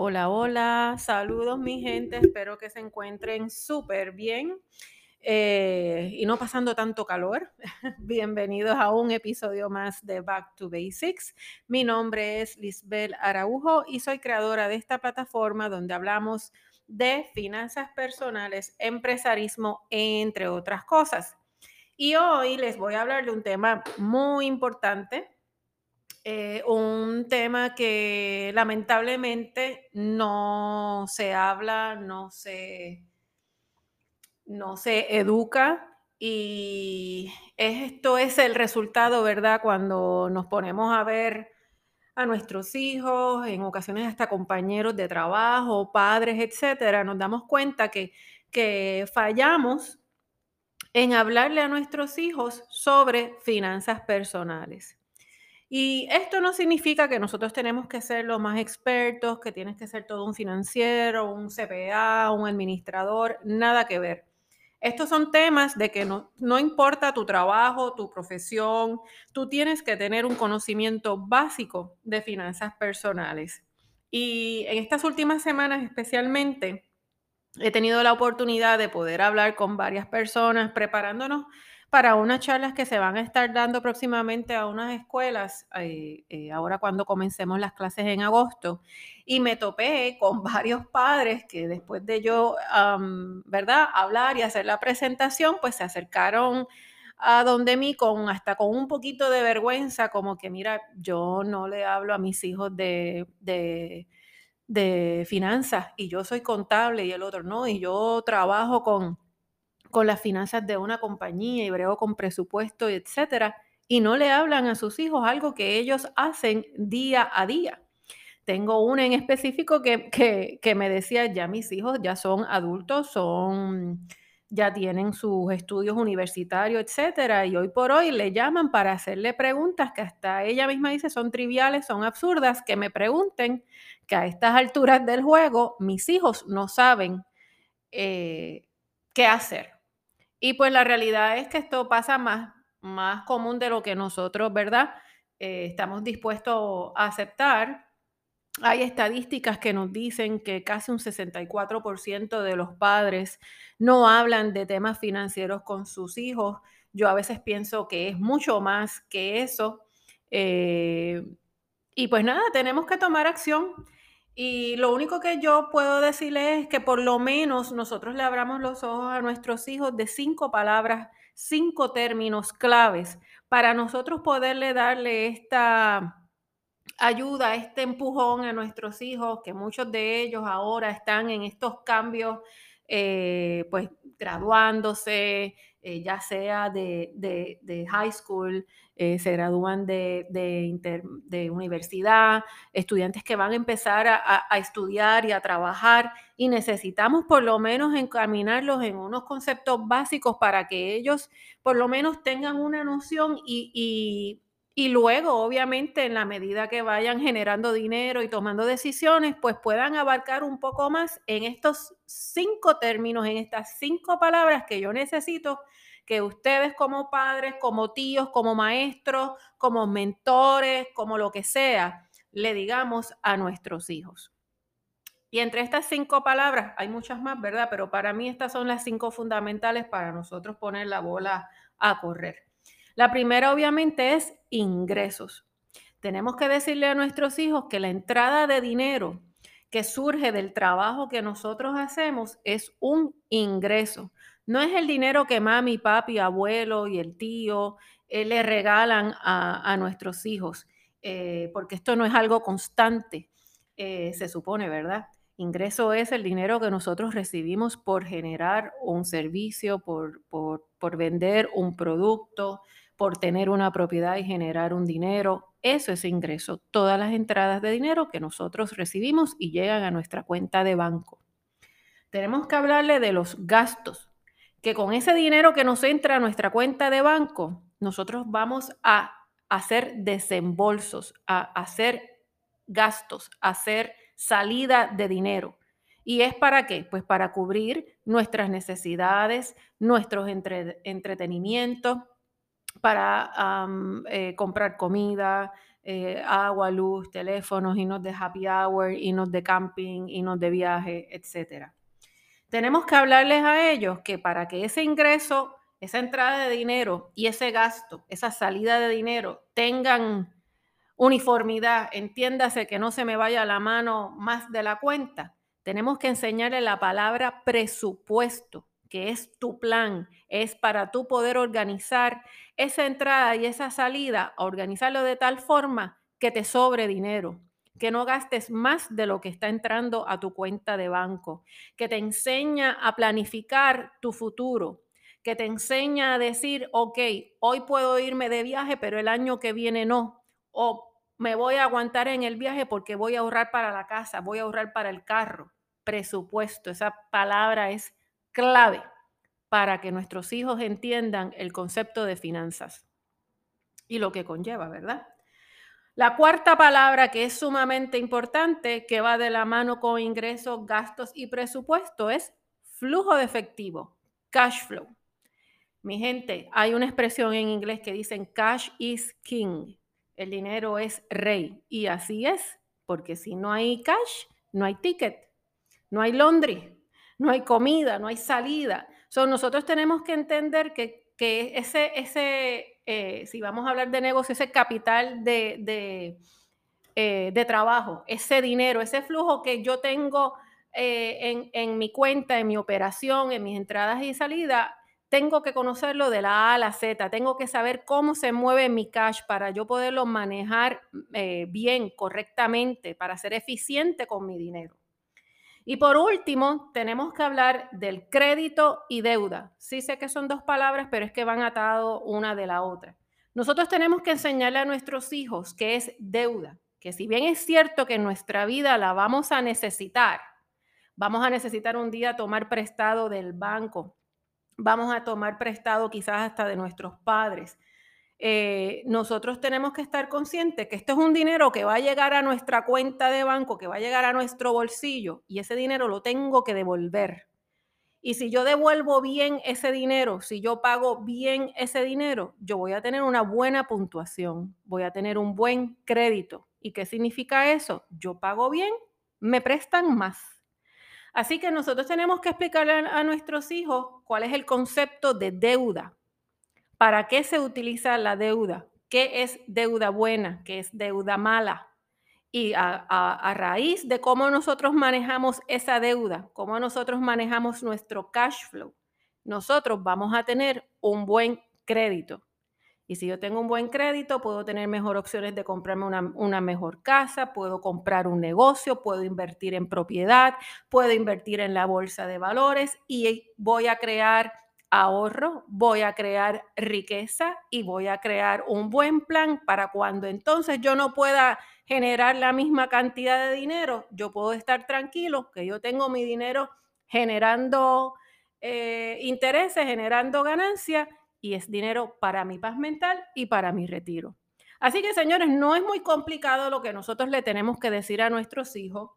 Hola, hola, saludos mi gente, espero que se encuentren súper bien eh, y no pasando tanto calor. Bienvenidos a un episodio más de Back to Basics. Mi nombre es Lisbel Araujo y soy creadora de esta plataforma donde hablamos de finanzas personales, empresarismo, entre otras cosas. Y hoy les voy a hablar de un tema muy importante eh, un tema que lamentablemente no se habla, no se, no se educa y esto es el resultado, ¿verdad? Cuando nos ponemos a ver a nuestros hijos, en ocasiones hasta compañeros de trabajo, padres, etcétera, nos damos cuenta que, que fallamos en hablarle a nuestros hijos sobre finanzas personales. Y esto no significa que nosotros tenemos que ser los más expertos, que tienes que ser todo un financiero, un CPA, un administrador, nada que ver. Estos son temas de que no, no importa tu trabajo, tu profesión, tú tienes que tener un conocimiento básico de finanzas personales. Y en estas últimas semanas especialmente he tenido la oportunidad de poder hablar con varias personas preparándonos para unas charlas que se van a estar dando próximamente a unas escuelas, eh, eh, ahora cuando comencemos las clases en agosto, y me topé con varios padres que después de yo, ¿verdad?, hablar y hacer la presentación, pues se acercaron a donde mí con hasta con un poquito de vergüenza, como que mira, yo no le hablo a mis hijos de, de, de finanzas y yo soy contable y el otro no, y yo trabajo con con las finanzas de una compañía y brego con presupuesto, etcétera, y no le hablan a sus hijos algo que ellos hacen día a día. Tengo una en específico que, que, me decía, ya mis hijos ya son adultos, son, ya tienen sus estudios universitarios, etcétera, y hoy por hoy le llaman para hacerle preguntas que hasta ella misma dice son triviales, son absurdas, que me pregunten que a estas alturas del juego mis hijos no saben eh, qué hacer. Y pues la realidad es que esto pasa más, más común de lo que nosotros, ¿verdad? Eh, estamos dispuestos a aceptar. Hay estadísticas que nos dicen que casi un 64% de los padres no hablan de temas financieros con sus hijos. Yo a veces pienso que es mucho más que eso. Eh, y pues nada, tenemos que tomar acción. Y lo único que yo puedo decirles es que por lo menos nosotros le abramos los ojos a nuestros hijos de cinco palabras, cinco términos claves para nosotros poderle darle esta ayuda, este empujón a nuestros hijos, que muchos de ellos ahora están en estos cambios, eh, pues graduándose, eh, ya sea de, high school, eh, se gradúan de, de, universidad, estudiantes que van a empezar a, estudiar y a trabajar y necesitamos por lo menos encaminarlos en unos conceptos básicos para que ellos por lo menos tengan una noción y luego, obviamente, en la medida que vayan generando dinero y tomando decisiones, pues puedan abarcar un poco más en estos cinco términos, en estas cinco palabras que yo necesito que ustedes como padres, como tíos, como maestros, como mentores, como lo que sea, le digamos a nuestros hijos. Y entre estas cinco palabras, hay muchas más, ¿verdad? Pero para mí estas son las cinco fundamentales para nosotros poner la bola a correr. La primera obviamente es ingresos. Tenemos que decirle a nuestros hijos que la entrada de dinero que surge del trabajo que nosotros hacemos es un ingreso. No es el dinero que mami, papi, abuelo y el tío eh, le regalan a, nuestros hijos, eh, porque esto no es algo constante, eh, se supone, ¿verdad? Ingreso es el dinero que nosotros recibimos por generar un servicio, por, por, por vender un producto, por tener una propiedad y generar un dinero. Eso es ingreso. Todas las entradas de dinero que nosotros recibimos y llegan a nuestra cuenta de banco. Tenemos que hablarle de los gastos, que con ese dinero que nos entra a nuestra cuenta de banco, nosotros vamos a hacer desembolsos, a hacer gastos, a hacer salida de dinero. ¿Y es para qué? Pues para cubrir nuestras necesidades, nuestros entretenimientos, para eh, comprar comida, eh, agua, luz, teléfonos, nos de happy hour, nos de camping, nos de viaje, etc. Tenemos que hablarles a ellos que para que ese ingreso, esa entrada de dinero y ese gasto, esa salida de dinero tengan uniformidad, entiéndase que no se me vaya la mano más de la cuenta, tenemos que enseñarle la palabra presupuesto, que es tu plan, es para tú poder organizar esa entrada y esa salida, organizarlo de tal forma que te sobre dinero, que no gastes más de lo que está entrando a tu cuenta de banco, que te enseña a planificar tu futuro, que te enseña a decir, ok, hoy puedo irme de viaje, pero el año que viene no. O me voy a aguantar en el viaje porque voy a ahorrar para la casa, voy a ahorrar para el carro. Presupuesto, esa palabra es clave para que nuestros hijos entiendan el concepto de finanzas y lo que conlleva, ¿verdad? La cuarta palabra que es sumamente importante, que va de la mano con ingresos, gastos y presupuesto, es flujo de efectivo, cash flow. Mi gente, hay una expresión en inglés que dicen cash is king el dinero es rey. Y así es, porque si no hay cash, no hay ticket, no hay laundry, no hay comida, no hay salida. So, nosotros tenemos que entender que, ese, ese eh, si vamos a hablar de negocio, ese capital de, eh, de, trabajo, ese dinero, ese flujo que yo tengo eh, en, en mi cuenta, en mi operación, en mis entradas y salidas, tengo que conocerlo de la A a la Z, tengo que saber cómo se mueve mi cash para yo poderlo manejar bien, correctamente, para ser eficiente con mi dinero. Y por último, tenemos que hablar del crédito y deuda. Sí sé que son dos palabras, pero es que van atados una de la otra. Nosotros tenemos que enseñarle a nuestros hijos que es deuda, que si bien es cierto que en nuestra vida la vamos a necesitar, vamos a necesitar un día tomar prestado del banco, vamos a tomar prestado quizás hasta de nuestros padres. Eh, nosotros tenemos que estar conscientes que esto es un dinero que va a llegar a nuestra cuenta de banco, que va a llegar a nuestro bolsillo y ese dinero lo tengo que devolver. Y si yo devuelvo bien ese dinero, si yo pago bien ese dinero, yo voy a tener una buena puntuación, voy a tener un buen crédito. ¿Y qué significa eso? Yo pago bien, me prestan más. Así que nosotros tenemos que explicarle a, nuestros hijos cuál es el concepto de deuda. ¿Para qué se utiliza la deuda? ¿Qué es deuda buena? ¿Qué es deuda mala? Y a, raíz de cómo nosotros manejamos esa deuda, cómo nosotros manejamos nuestro cash flow, nosotros vamos a tener un buen crédito. Y si yo tengo un buen crédito, puedo tener mejor opciones de comprarme una, mejor casa, puedo comprar un negocio, puedo invertir en propiedad, puedo invertir en la bolsa de valores y voy a crear ahorro, voy a crear riqueza y voy a crear un buen plan para cuando entonces yo no pueda generar la misma cantidad de dinero, yo puedo estar tranquilo que yo tengo mi dinero generando eh, intereses, generando ganancias y es dinero para mi paz mental y para mi retiro. Así que, señores, no es muy complicado lo que nosotros le tenemos que decir a nuestros hijos.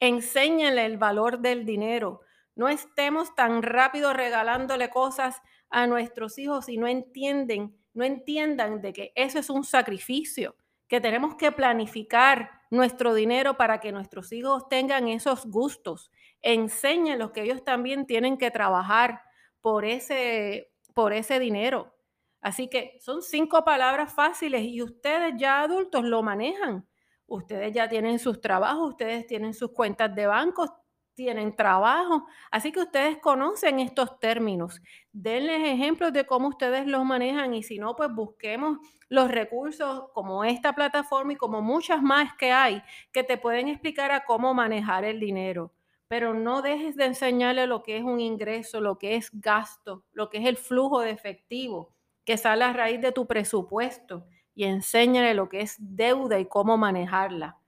Enséñenle el valor del dinero. No estemos tan rápido regalándole cosas a nuestros hijos y no entienden, no entiendan de que eso es un sacrificio, que tenemos que planificar nuestro dinero para que nuestros hijos tengan esos gustos. Enséñenlos que ellos también tienen que trabajar por ese por ese dinero. Así que son cinco palabras fáciles y ustedes ya adultos lo manejan. Ustedes ya tienen sus trabajos, ustedes tienen sus cuentas de bancos, tienen trabajo. Así que ustedes conocen estos términos. Denles ejemplos de cómo ustedes los manejan y si no, pues busquemos los recursos como esta plataforma y como muchas más que hay que te pueden explicar a cómo manejar el dinero pero no dejes de enseñarle lo que es un ingreso, lo que es gasto, lo que es el flujo de efectivo que sale a raíz de tu presupuesto y enséñale lo que es deuda y cómo manejarla.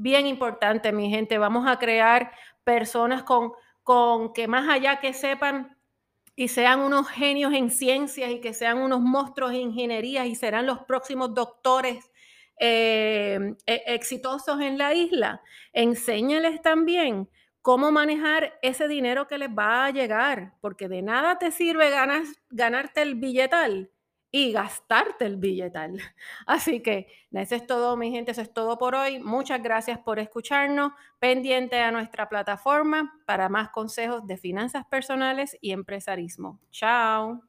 Bien importante, mi gente, vamos a crear personas con, con que más allá que sepan y sean unos genios en ciencias y que sean unos monstruos en ingeniería y serán los próximos doctores eh, e, exitosos en la isla. Enséñales también cómo manejar ese dinero que les va a llegar, porque de nada te sirve ganar, ganarte el billetal y gastarte el billetal. Así que eso es todo, mi gente, eso es todo por hoy. Muchas gracias por escucharnos. Pendiente a nuestra plataforma para más consejos de finanzas personales y empresarismo. Chao.